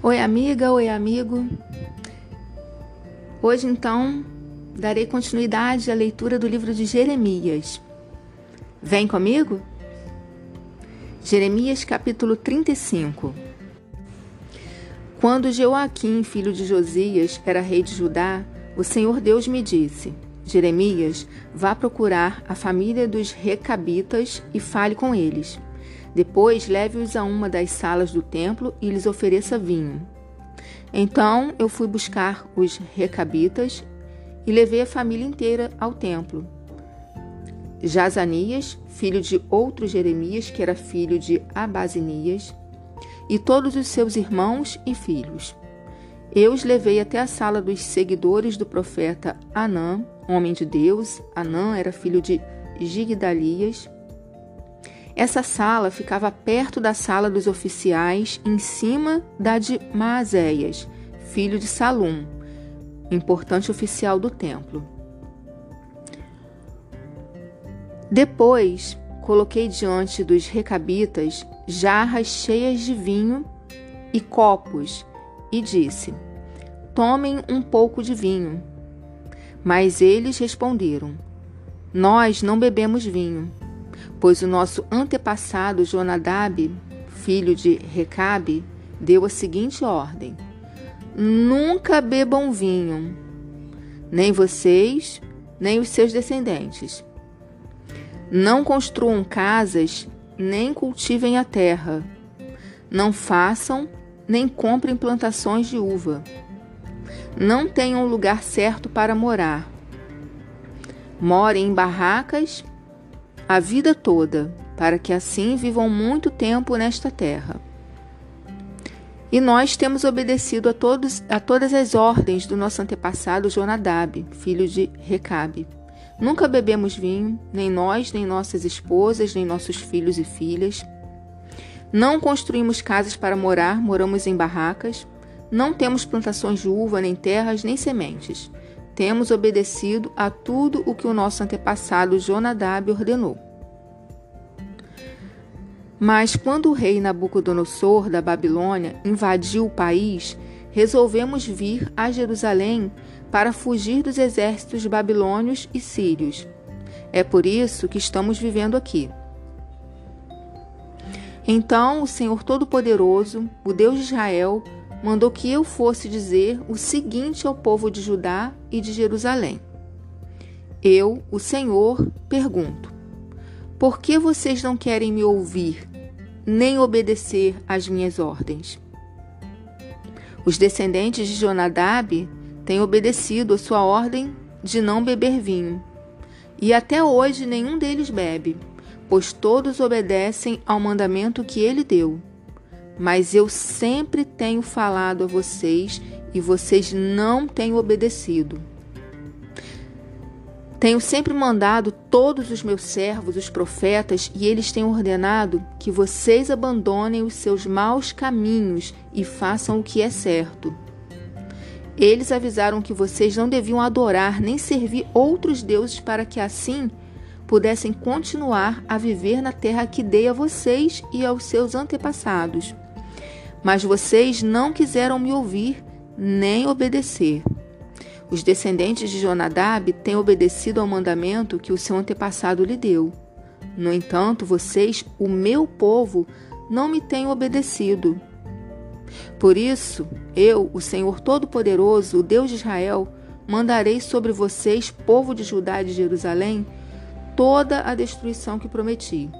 Oi, amiga, oi, amigo. Hoje, então, darei continuidade à leitura do livro de Jeremias. Vem comigo? Jeremias, capítulo 35. Quando Joaquim, filho de Josias, era rei de Judá, o Senhor Deus me disse: Jeremias, vá procurar a família dos Recabitas e fale com eles. Depois, leve-os a uma das salas do templo e lhes ofereça vinho. Então eu fui buscar os recabitas e levei a família inteira ao templo. Jazanias, filho de outro Jeremias, que era filho de Abazinias, e todos os seus irmãos e filhos. Eu os levei até a sala dos seguidores do profeta Anã, homem de Deus. Anã era filho de Gigdalias, essa sala ficava perto da sala dos oficiais, em cima da de Maazéias, filho de Salum, importante oficial do templo. Depois, coloquei diante dos recabitas jarras cheias de vinho e copos, e disse: Tomem um pouco de vinho. Mas eles responderam: Nós não bebemos vinho pois o nosso antepassado Jonadab, filho de Recabe, deu a seguinte ordem: Nunca bebam vinho, nem vocês, nem os seus descendentes. Não construam casas, nem cultivem a terra. Não façam, nem comprem plantações de uva. Não tenham lugar certo para morar. Morem em barracas a vida toda, para que assim vivam muito tempo nesta terra. E nós temos obedecido a, todos, a todas as ordens do nosso antepassado Jonadab, filho de Recabe. Nunca bebemos vinho, nem nós, nem nossas esposas, nem nossos filhos e filhas. Não construímos casas para morar, moramos em barracas. Não temos plantações de uva, nem terras, nem sementes temos obedecido a tudo o que o nosso antepassado Jonadab ordenou. Mas quando o rei Nabucodonosor da Babilônia invadiu o país, resolvemos vir a Jerusalém para fugir dos exércitos babilônios e sírios. É por isso que estamos vivendo aqui. Então o Senhor Todo-Poderoso, o Deus de Israel, mandou que eu fosse dizer o seguinte ao povo de Judá e de Jerusalém: Eu, o Senhor, pergunto: Por que vocês não querem me ouvir, nem obedecer às minhas ordens? Os descendentes de Jonadab têm obedecido a sua ordem de não beber vinho. E até hoje nenhum deles bebe, pois todos obedecem ao mandamento que ele deu. Mas eu sempre tenho falado a vocês e vocês não têm obedecido. Tenho sempre mandado todos os meus servos, os profetas, e eles têm ordenado que vocês abandonem os seus maus caminhos e façam o que é certo. Eles avisaram que vocês não deviam adorar nem servir outros deuses para que assim pudessem continuar a viver na terra que dei a vocês e aos seus antepassados. Mas vocês não quiseram me ouvir nem obedecer. Os descendentes de Jonadab têm obedecido ao mandamento que o seu antepassado lhe deu. No entanto, vocês, o meu povo, não me têm obedecido. Por isso, eu, o Senhor Todo-Poderoso, o Deus de Israel, mandarei sobre vocês, povo de Judá e de Jerusalém, toda a destruição que prometi.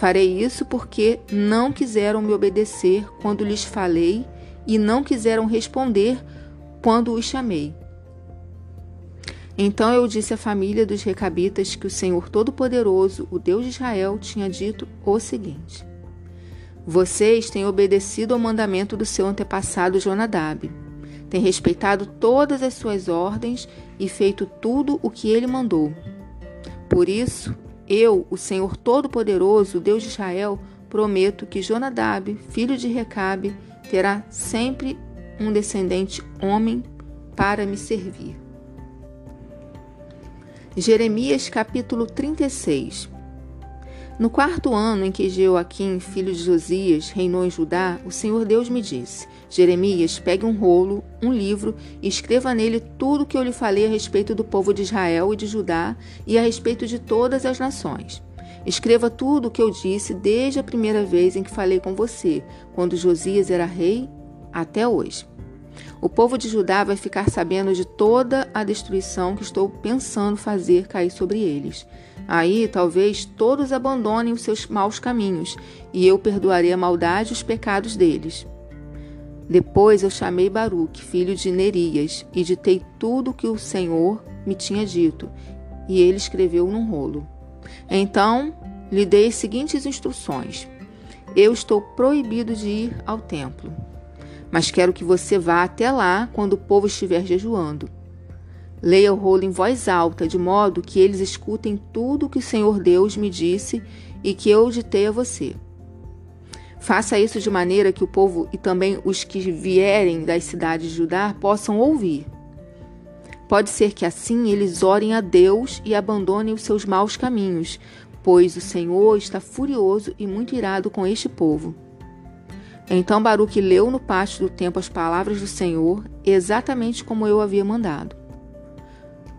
Farei isso porque não quiseram me obedecer quando lhes falei e não quiseram responder quando os chamei. Então eu disse à família dos Recabitas que o Senhor Todo-Poderoso, o Deus de Israel, tinha dito o seguinte: Vocês têm obedecido ao mandamento do seu antepassado Jonadab, têm respeitado todas as suas ordens e feito tudo o que ele mandou. Por isso, eu, o Senhor Todo-Poderoso, Deus de Israel, prometo que Jonadab, filho de Recabe, terá sempre um descendente homem para me servir. Jeremias capítulo 36 No quarto ano em que Jeoaquim, filho de Josias, reinou em Judá, o Senhor Deus me disse: Jeremias, pegue um rolo, um livro, e escreva nele tudo o que eu lhe falei a respeito do povo de Israel e de Judá e a respeito de todas as nações. Escreva tudo o que eu disse desde a primeira vez em que falei com você, quando Josias era rei, até hoje. O povo de Judá vai ficar sabendo de toda a destruição que estou pensando fazer cair sobre eles. Aí talvez todos abandonem os seus maus caminhos, e eu perdoarei a maldade e os pecados deles. Depois eu chamei Baruque, filho de Nerias, e ditei tudo o que o Senhor me tinha dito, e ele escreveu num rolo. Então lhe dei as seguintes instruções: Eu estou proibido de ir ao templo, mas quero que você vá até lá quando o povo estiver jejuando. Leia o rolo em voz alta, de modo que eles escutem tudo o que o Senhor Deus me disse e que eu ditei a você. Faça isso de maneira que o povo e também os que vierem das cidades de Judá possam ouvir. Pode ser que assim eles orem a Deus e abandonem os seus maus caminhos, pois o Senhor está furioso e muito irado com este povo. Então Baruque leu no pátio do templo as palavras do Senhor, exatamente como eu havia mandado.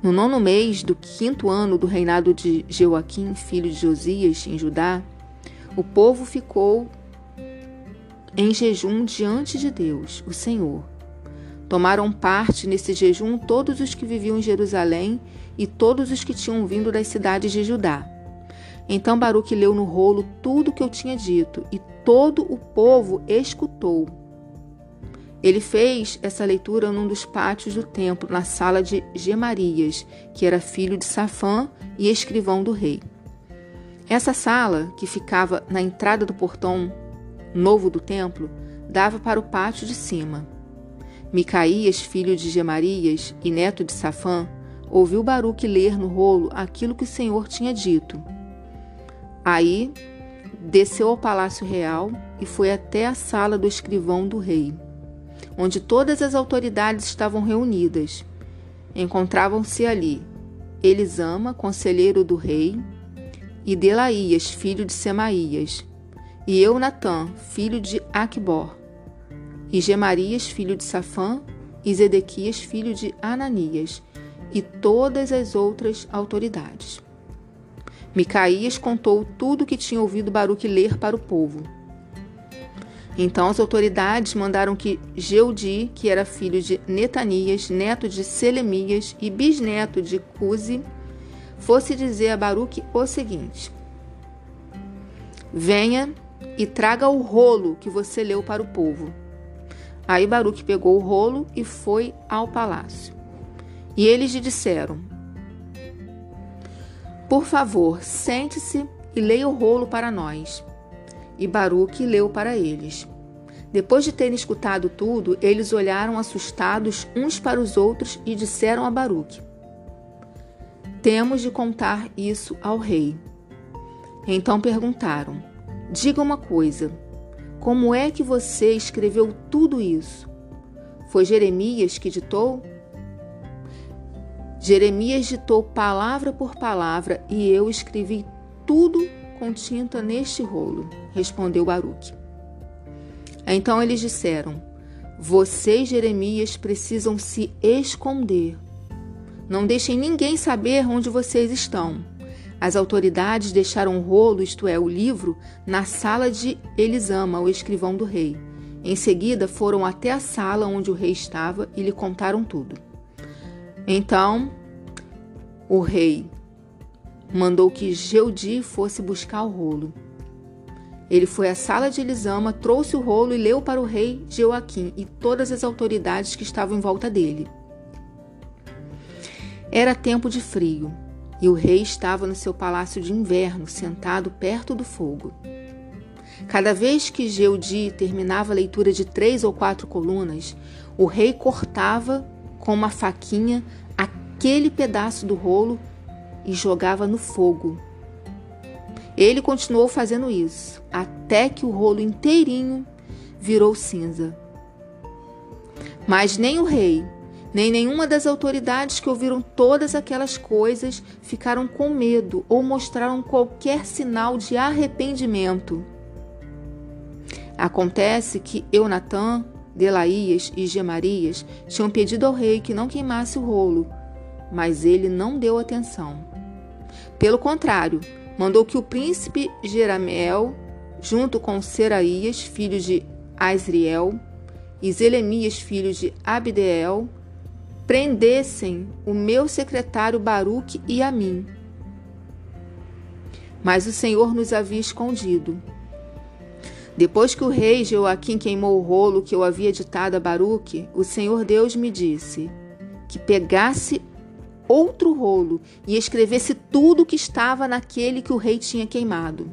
No nono mês do quinto ano do reinado de Jeoaquim, filho de Josias, em Judá, o povo ficou em jejum diante de Deus, o Senhor. Tomaram parte nesse jejum todos os que viviam em Jerusalém e todos os que tinham vindo das cidades de Judá. Então Baruque leu no rolo tudo o que eu tinha dito, e todo o povo escutou. Ele fez essa leitura num dos pátios do templo, na sala de Gemarias, que era filho de Safã e escrivão do rei. Essa sala, que ficava na entrada do portão novo do templo, dava para o pátio de cima. Micaías, filho de Gemarias e neto de Safã, ouviu Baruque ler no rolo aquilo que o Senhor tinha dito. Aí desceu ao palácio real e foi até a sala do escrivão do rei onde todas as autoridades estavam reunidas. Encontravam-se ali Elisama, conselheiro do rei, e Delaías, filho de Semaías, e Eunatã, filho de Aquibor, e Gemarias, filho de Safã, e Zedequias, filho de Ananias, e todas as outras autoridades. Micaías contou tudo o que tinha ouvido Baruque ler para o povo. Então as autoridades mandaram que Geudi, que era filho de Netanias, neto de Selemias e bisneto de Cusi, fosse dizer a Baruque o seguinte: Venha e traga o rolo que você leu para o povo. Aí Baruque pegou o rolo e foi ao palácio. E eles lhe disseram: Por favor, sente-se e leia o rolo para nós. E Baruque leu para eles. Depois de terem escutado tudo, eles olharam assustados uns para os outros e disseram a Baruque: Temos de contar isso ao rei. Então perguntaram: Diga uma coisa. Como é que você escreveu tudo isso? Foi Jeremias que ditou? Jeremias ditou palavra por palavra e eu escrevi tudo com tinta neste rolo, respondeu Baruque. Então eles disseram: Vocês, Jeremias, precisam se esconder. Não deixem ninguém saber onde vocês estão. As autoridades deixaram o rolo, isto é, o livro, na sala de Elisama, o escrivão do rei. Em seguida, foram até a sala onde o rei estava e lhe contaram tudo. Então, o rei mandou que Geudi fosse buscar o rolo. Ele foi à sala de Elisama, trouxe o rolo e leu para o rei Joaquim e todas as autoridades que estavam em volta dele. Era tempo de frio e o rei estava no seu palácio de inverno, sentado perto do fogo. Cada vez que Geudi terminava a leitura de três ou quatro colunas, o rei cortava com uma faquinha aquele pedaço do rolo e jogava no fogo. Ele continuou fazendo isso até que o rolo inteirinho virou cinza. Mas nem o rei, nem nenhuma das autoridades que ouviram todas aquelas coisas ficaram com medo ou mostraram qualquer sinal de arrependimento. Acontece que Eunatã, Delaías e Gemarias tinham pedido ao rei que não queimasse o rolo, mas ele não deu atenção. Pelo contrário, mandou que o príncipe Jeramiel, junto com Seraías, filho de Asriel, e Zelemias, filho de Abdeel, prendessem o meu secretário Baruque e a mim. Mas o Senhor nos havia escondido. Depois que o rei Joaquim queimou o rolo que eu havia ditado a Baruque, o Senhor Deus me disse que pegasse outro rolo e escrevesse tudo o que estava naquele que o rei tinha queimado.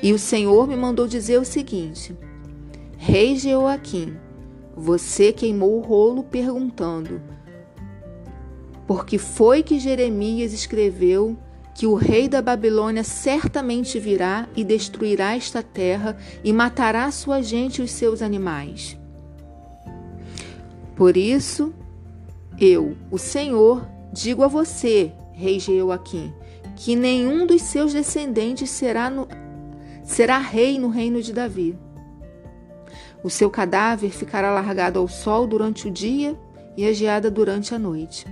E o Senhor me mandou dizer o seguinte: Rei Joaquim, você queimou o rolo perguntando: Por que foi que Jeremias escreveu que o rei da Babilônia certamente virá e destruirá esta terra e matará sua gente e os seus animais? Por isso, eu, o Senhor, digo a você, rei Jeoaquim, que nenhum dos seus descendentes será, no, será rei no reino de Davi. O seu cadáver ficará largado ao sol durante o dia e a geada durante a noite.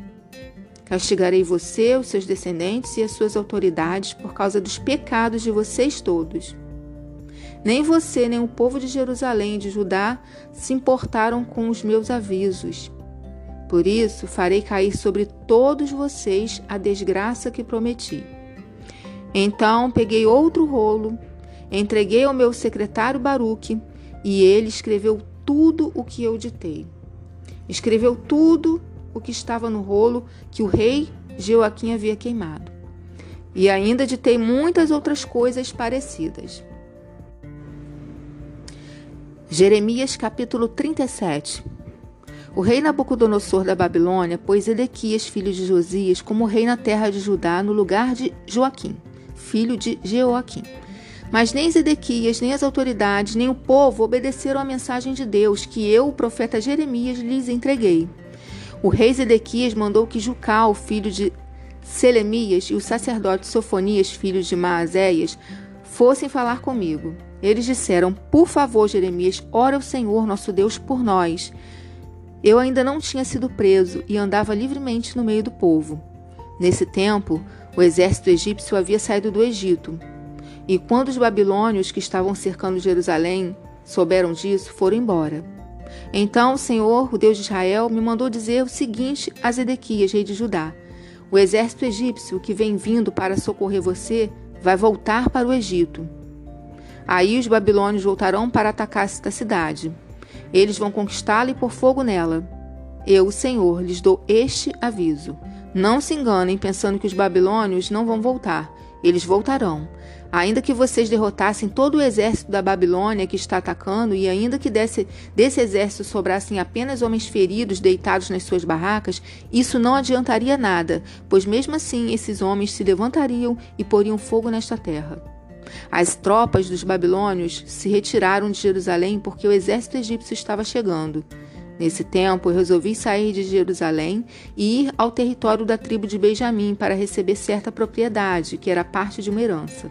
Castigarei você, os seus descendentes e as suas autoridades por causa dos pecados de vocês todos. Nem você, nem o povo de Jerusalém e de Judá se importaram com os meus avisos. Por isso, farei cair sobre todos vocês a desgraça que prometi. Então peguei outro rolo, entreguei ao meu secretário Baruque e ele escreveu tudo o que eu ditei. Escreveu tudo o que estava no rolo que o rei Joaquim havia queimado. E ainda ditei muitas outras coisas parecidas. Jeremias capítulo 37 O rei Nabucodonosor da Babilônia pôs Edequias, filho de Josias, como rei na terra de Judá, no lugar de Joaquim, filho de Jeoaquim. Mas nem Zedequias, nem as autoridades, nem o povo obedeceram à mensagem de Deus que eu, o profeta Jeremias, lhes entreguei. O rei Zedequias mandou que Jucal, filho de Selemias, e o sacerdote Sofonias, filho de Maazéias, fossem falar comigo. Eles disseram: Por favor, Jeremias, ora ao Senhor nosso Deus por nós. Eu ainda não tinha sido preso e andava livremente no meio do povo. Nesse tempo, o exército egípcio havia saído do Egito e quando os babilônios que estavam cercando Jerusalém souberam disso, foram embora. Então o Senhor, o Deus de Israel, me mandou dizer o seguinte a Zedequias, rei de Judá: O exército egípcio que vem vindo para socorrer você vai voltar para o Egito. Aí os babilônios voltarão para atacar esta cidade. Eles vão conquistá-la e pôr fogo nela. Eu, o Senhor, lhes dou este aviso. Não se enganem pensando que os babilônios não vão voltar. Eles voltarão. Ainda que vocês derrotassem todo o exército da Babilônia que está atacando, e ainda que desse, desse exército sobrassem apenas homens feridos deitados nas suas barracas, isso não adiantaria nada, pois mesmo assim esses homens se levantariam e poriam fogo nesta terra. As tropas dos babilônios se retiraram de Jerusalém porque o exército egípcio estava chegando. Nesse tempo, eu resolvi sair de Jerusalém e ir ao território da tribo de Benjamim para receber certa propriedade, que era parte de uma herança.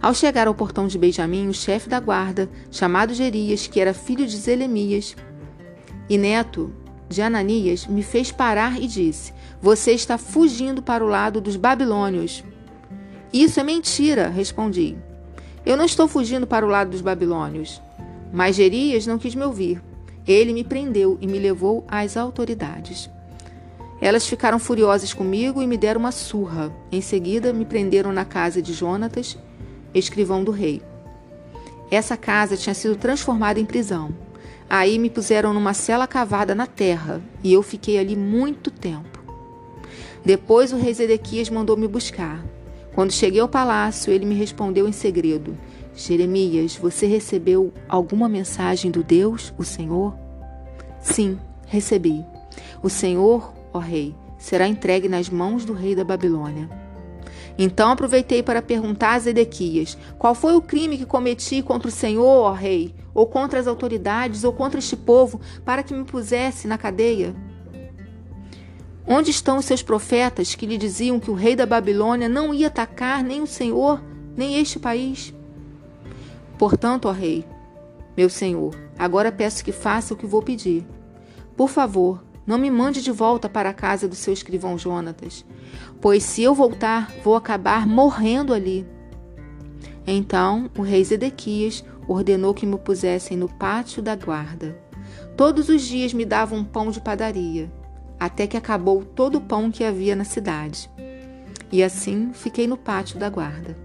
Ao chegar ao portão de Benjamim, o chefe da guarda, chamado Gerias, que era filho de Zelemias e neto de Ananias, me fez parar e disse: Você está fugindo para o lado dos babilônios. Isso é mentira, respondi. Eu não estou fugindo para o lado dos babilônios. Mas Gerias não quis me ouvir. Ele me prendeu e me levou às autoridades. Elas ficaram furiosas comigo e me deram uma surra. Em seguida, me prenderam na casa de Jonatas escrivão do rei. Essa casa tinha sido transformada em prisão. Aí me puseram numa cela cavada na terra e eu fiquei ali muito tempo. Depois o rei Zedequias mandou me buscar. Quando cheguei ao palácio, ele me respondeu em segredo: Jeremias, você recebeu alguma mensagem do Deus, o Senhor? Sim, recebi. O Senhor, ó rei, será entregue nas mãos do rei da Babilônia. Então aproveitei para perguntar a Zedequias: Qual foi o crime que cometi contra o Senhor, ó rei, ou contra as autoridades, ou contra este povo, para que me pusesse na cadeia? Onde estão os seus profetas que lhe diziam que o rei da Babilônia não ia atacar nem o Senhor, nem este país? Portanto, ó rei, meu senhor, agora peço que faça o que vou pedir. Por favor, não me mande de volta para a casa do seu escrivão Jonatas, pois se eu voltar, vou acabar morrendo ali. Então o rei Zedequias ordenou que me pusessem no pátio da guarda. Todos os dias me davam um pão de padaria até que acabou todo o pão que havia na cidade. E assim fiquei no pátio da guarda.